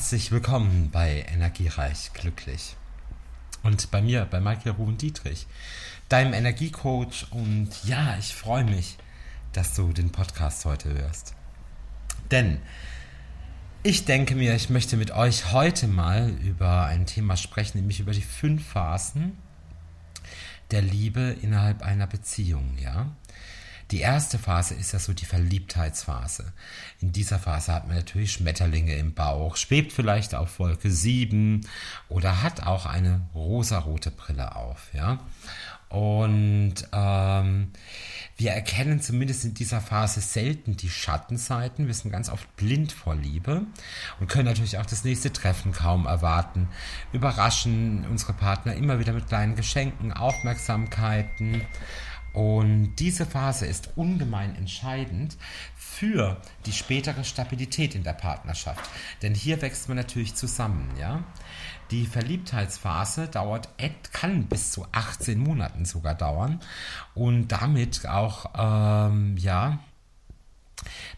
Herzlich willkommen bei Energiereich Glücklich. Und bei mir, bei Michael Ruben Dietrich, deinem Energiecoach. Und ja, ich freue mich, dass du den Podcast heute hörst. Denn ich denke mir, ich möchte mit euch heute mal über ein Thema sprechen, nämlich über die fünf Phasen der Liebe innerhalb einer Beziehung, ja. Die erste Phase ist ja so die Verliebtheitsphase. In dieser Phase hat man natürlich Schmetterlinge im Bauch, schwebt vielleicht auf Wolke 7 oder hat auch eine rosarote Brille auf, ja. Und ähm, wir erkennen zumindest in dieser Phase selten die Schattenseiten. Wir sind ganz oft blind vor Liebe und können natürlich auch das nächste Treffen kaum erwarten. Überraschen unsere Partner immer wieder mit kleinen Geschenken, Aufmerksamkeiten. Und diese Phase ist ungemein entscheidend für die spätere Stabilität in der Partnerschaft. Denn hier wächst man natürlich zusammen, ja. Die Verliebtheitsphase dauert, kann bis zu 18 Monaten sogar dauern und damit auch, ähm, ja,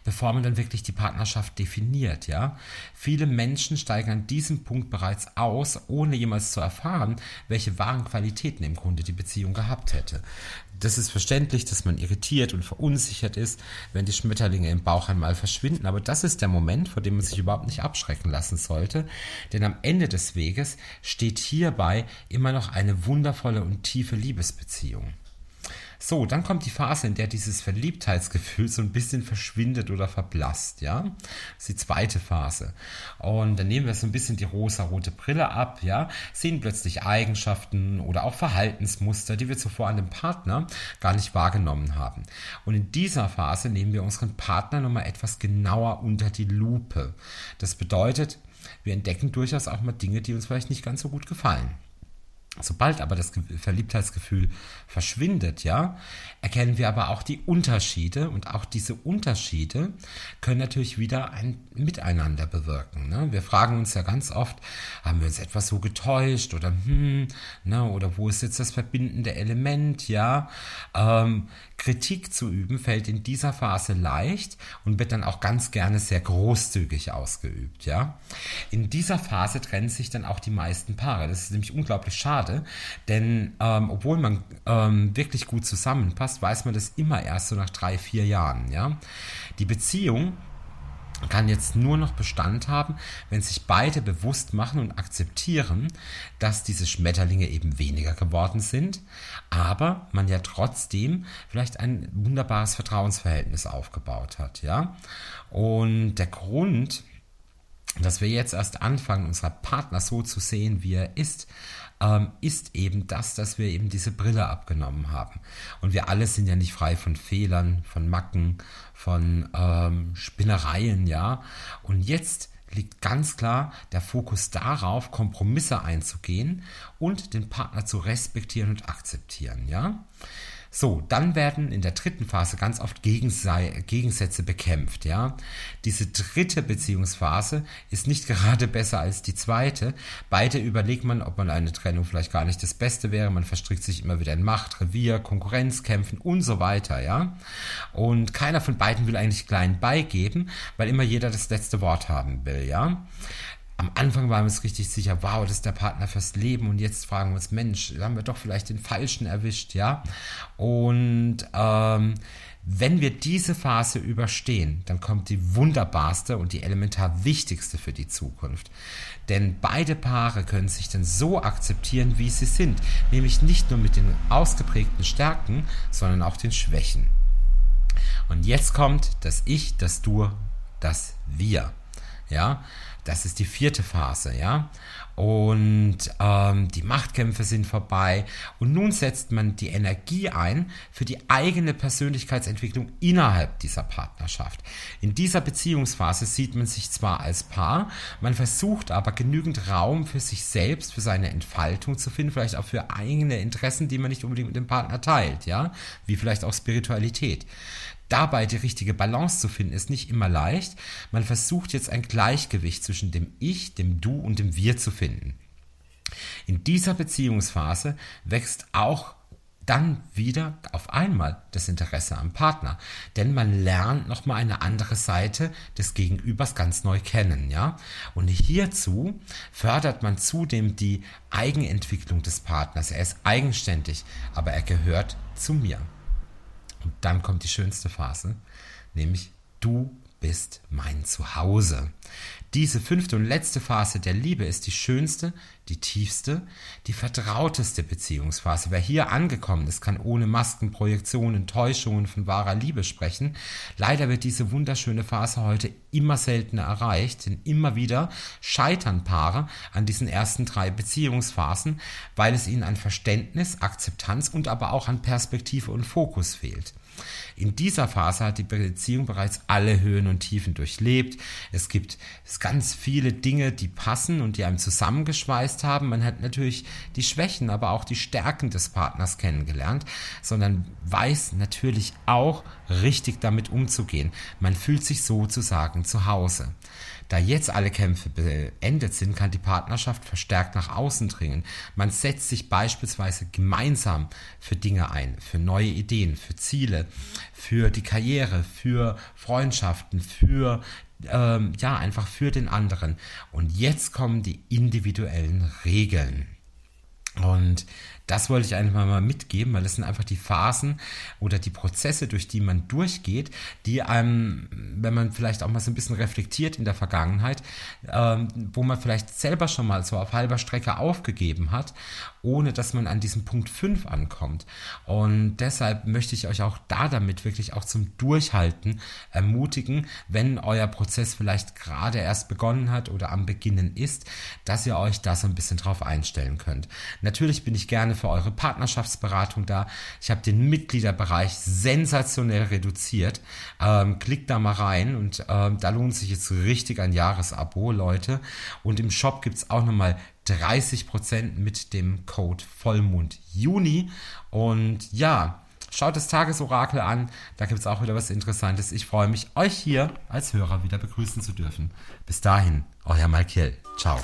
bevor man dann wirklich die Partnerschaft definiert, ja. Viele Menschen steigen an diesem Punkt bereits aus, ohne jemals zu erfahren, welche wahren Qualitäten im Grunde die Beziehung gehabt hätte. Das ist verständlich, dass man irritiert und verunsichert ist, wenn die Schmetterlinge im Bauch einmal verschwinden, aber das ist der Moment, vor dem man sich überhaupt nicht abschrecken lassen sollte, denn am Ende des Weges steht hierbei immer noch eine wundervolle und tiefe Liebesbeziehung. So, dann kommt die Phase, in der dieses Verliebtheitsgefühl so ein bisschen verschwindet oder verblasst, ja. Das ist die zweite Phase. Und dann nehmen wir so ein bisschen die rosa-rote Brille ab, ja, sehen plötzlich Eigenschaften oder auch Verhaltensmuster, die wir zuvor an dem Partner gar nicht wahrgenommen haben. Und in dieser Phase nehmen wir unseren Partner nochmal etwas genauer unter die Lupe. Das bedeutet, wir entdecken durchaus auch mal Dinge, die uns vielleicht nicht ganz so gut gefallen. Sobald aber das Verliebtheitsgefühl verschwindet, ja, erkennen wir aber auch die Unterschiede und auch diese Unterschiede können natürlich wieder ein Miteinander bewirken. Ne? Wir fragen uns ja ganz oft, haben wir uns etwas so getäuscht oder hm, ne, oder wo ist jetzt das verbindende Element, ja? Ähm, Kritik zu üben fällt in dieser Phase leicht und wird dann auch ganz gerne sehr großzügig ausgeübt, ja? In dieser Phase trennen sich dann auch die meisten Paare. Das ist nämlich unglaublich schade schade, denn ähm, obwohl man ähm, wirklich gut zusammenpasst, weiß man das immer erst so nach drei, vier Jahren. Ja? Die Beziehung kann jetzt nur noch Bestand haben, wenn sich beide bewusst machen und akzeptieren, dass diese Schmetterlinge eben weniger geworden sind, aber man ja trotzdem vielleicht ein wunderbares Vertrauensverhältnis aufgebaut hat, ja? Und der Grund, dass wir jetzt erst anfangen, unseren Partner so zu sehen, wie er ist, ähm, ist eben das, dass wir eben diese Brille abgenommen haben. Und wir alle sind ja nicht frei von Fehlern, von Macken, von ähm, Spinnereien, ja. Und jetzt liegt ganz klar der Fokus darauf, Kompromisse einzugehen und den Partner zu respektieren und akzeptieren, ja. So, dann werden in der dritten Phase ganz oft Gegensätze bekämpft, ja. Diese dritte Beziehungsphase ist nicht gerade besser als die zweite. Beide überlegt man, ob man eine Trennung vielleicht gar nicht das Beste wäre. Man verstrickt sich immer wieder in Macht, Revier, Konkurrenzkämpfen und so weiter, ja. Und keiner von beiden will eigentlich klein beigeben, weil immer jeder das letzte Wort haben will, ja am Anfang waren wir uns richtig sicher, wow, das ist der Partner fürs Leben und jetzt fragen wir uns, Mensch, haben wir doch vielleicht den Falschen erwischt, ja? Und ähm, wenn wir diese Phase überstehen, dann kommt die wunderbarste und die elementar wichtigste für die Zukunft. Denn beide Paare können sich dann so akzeptieren, wie sie sind, nämlich nicht nur mit den ausgeprägten Stärken, sondern auch den Schwächen. Und jetzt kommt das Ich, das Du, das Wir. Ja. Das ist die vierte Phase, ja. Und ähm, die Machtkämpfe sind vorbei. Und nun setzt man die Energie ein für die eigene Persönlichkeitsentwicklung innerhalb dieser Partnerschaft. In dieser Beziehungsphase sieht man sich zwar als Paar, man versucht aber genügend Raum für sich selbst, für seine Entfaltung zu finden, vielleicht auch für eigene Interessen, die man nicht unbedingt mit dem Partner teilt, ja, wie vielleicht auch Spiritualität dabei die richtige Balance zu finden, ist nicht immer leicht. Man versucht jetzt ein Gleichgewicht zwischen dem Ich, dem Du und dem Wir zu finden. In dieser Beziehungsphase wächst auch dann wieder auf einmal das Interesse am Partner, denn man lernt noch mal eine andere Seite des Gegenübers ganz neu kennen, ja? Und hierzu fördert man zudem die Eigenentwicklung des Partners. Er ist eigenständig, aber er gehört zu mir. Und dann kommt die schönste Phase, nämlich du bist mein Zuhause. Diese fünfte und letzte Phase der Liebe ist die schönste, die tiefste, die vertrauteste Beziehungsphase. Wer hier angekommen ist, kann ohne Masken, Projektionen, Täuschungen von wahrer Liebe sprechen. Leider wird diese wunderschöne Phase heute immer seltener erreicht, denn immer wieder scheitern Paare an diesen ersten drei Beziehungsphasen, weil es ihnen an Verständnis, Akzeptanz und aber auch an Perspektive und Fokus fehlt. In dieser Phase hat die Beziehung bereits alle Höhen und Tiefen durchlebt. Es gibt ganz viele Dinge, die passen und die einem zusammengeschweißt haben. Man hat natürlich die Schwächen, aber auch die Stärken des Partners kennengelernt, sondern weiß natürlich auch richtig damit umzugehen. Man fühlt sich sozusagen zu Hause. Da jetzt alle Kämpfe beendet sind, kann die Partnerschaft verstärkt nach außen dringen. Man setzt sich beispielsweise gemeinsam für Dinge ein, für neue Ideen, für Ziele, für die Karriere, für Freundschaften, für ähm, ja, einfach für den anderen. Und jetzt kommen die individuellen Regeln. Und das wollte ich einfach mal mitgeben, weil das sind einfach die Phasen oder die Prozesse, durch die man durchgeht, die einem, wenn man vielleicht auch mal so ein bisschen reflektiert in der Vergangenheit, ähm, wo man vielleicht selber schon mal so auf halber Strecke aufgegeben hat, ohne dass man an diesem Punkt 5 ankommt. Und deshalb möchte ich euch auch da damit wirklich auch zum Durchhalten ermutigen, wenn euer Prozess vielleicht gerade erst begonnen hat oder am Beginnen ist, dass ihr euch da so ein bisschen drauf einstellen könnt. Natürlich bin ich gerne für eure Partnerschaftsberatung da. Ich habe den Mitgliederbereich sensationell reduziert. Ähm, klickt da mal rein und ähm, da lohnt sich jetzt richtig ein Jahresabo, Leute. Und im Shop gibt es auch nochmal 30% mit dem Code Vollmond Juni. Und ja, Schaut das Tagesorakel an, da gibt es auch wieder was Interessantes. Ich freue mich, euch hier als Hörer wieder begrüßen zu dürfen. Bis dahin, euer Malkiel. Ciao.